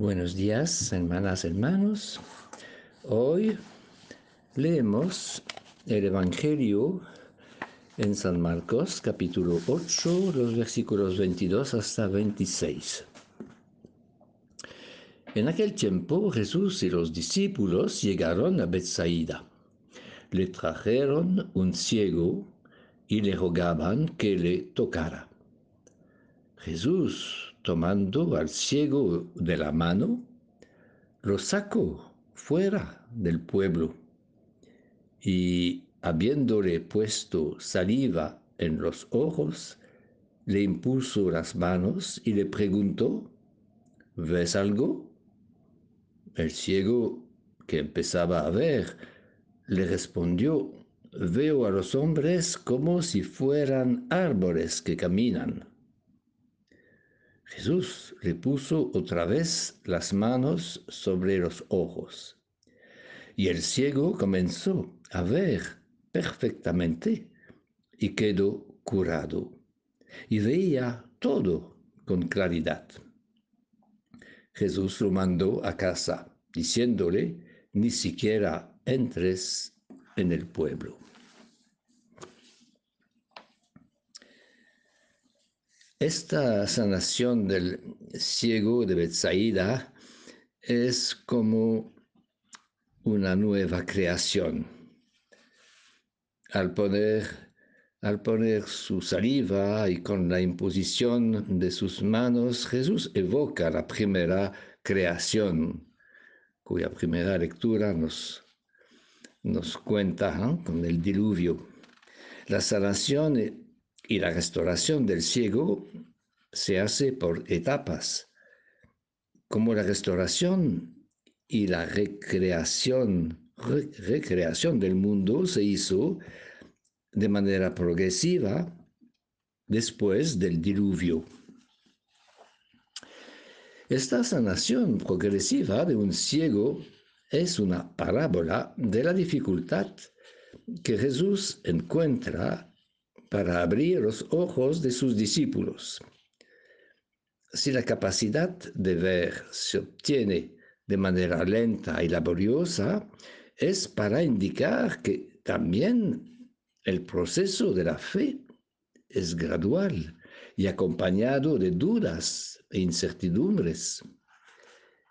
Buenos días, hermanas, hermanos. Hoy leemos el Evangelio en San Marcos, capítulo 8, los versículos 22 hasta 26. En aquel tiempo Jesús y los discípulos llegaron a Bethsaida. Le trajeron un ciego y le rogaban que le tocara. Jesús tomando al ciego de la mano, lo sacó fuera del pueblo y habiéndole puesto saliva en los ojos, le impuso las manos y le preguntó, ¿ves algo? El ciego, que empezaba a ver, le respondió, veo a los hombres como si fueran árboles que caminan. Jesús le puso otra vez las manos sobre los ojos y el ciego comenzó a ver perfectamente y quedó curado y veía todo con claridad. Jesús lo mandó a casa diciéndole, ni siquiera entres en el pueblo. Esta sanación del ciego de Bethsaida es como una nueva creación. Al poner, su saliva y con la imposición de sus manos, Jesús evoca la primera creación, cuya primera lectura nos, nos cuenta con el diluvio. La sanación y la restauración del ciego se hace por etapas, como la restauración y la recreación, recreación del mundo se hizo de manera progresiva después del diluvio. Esta sanación progresiva de un ciego es una parábola de la dificultad que Jesús encuentra para abrir los ojos de sus discípulos. Si la capacidad de ver se obtiene de manera lenta y laboriosa, es para indicar que también el proceso de la fe es gradual y acompañado de dudas e incertidumbres.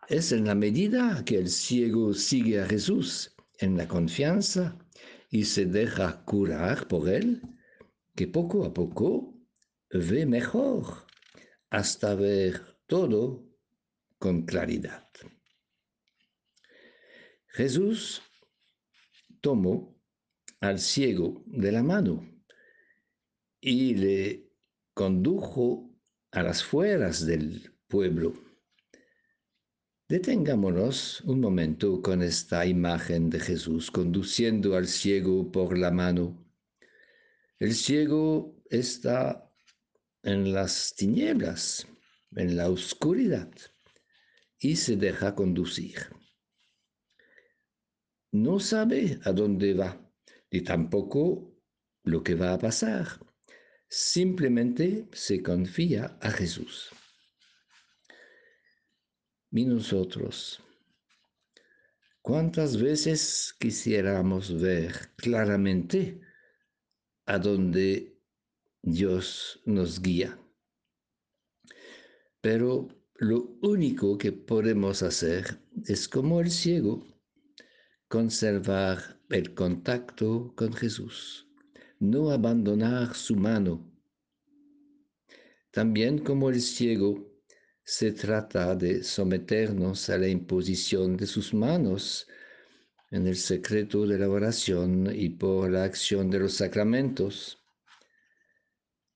Es en la medida que el ciego sigue a Jesús en la confianza y se deja curar por él, que poco a poco ve mejor hasta ver todo con claridad. Jesús tomó al ciego de la mano y le condujo a las fueras del pueblo. Detengámonos un momento con esta imagen de Jesús conduciendo al ciego por la mano el ciego está en las tinieblas, en la oscuridad, y se deja conducir. No sabe a dónde va, ni tampoco lo que va a pasar. Simplemente se confía a Jesús. Y nosotros, ¿cuántas veces quisiéramos ver claramente a donde Dios nos guía. Pero lo único que podemos hacer es como el ciego, conservar el contacto con Jesús, no abandonar su mano. También como el ciego, se trata de someternos a la imposición de sus manos en el secreto de la oración y por la acción de los sacramentos.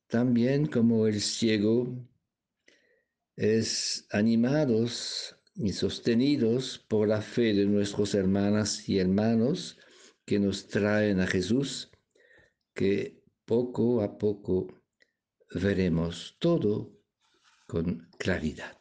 También como el ciego es animados y sostenidos por la fe de nuestros hermanas y hermanos que nos traen a Jesús, que poco a poco veremos todo con claridad.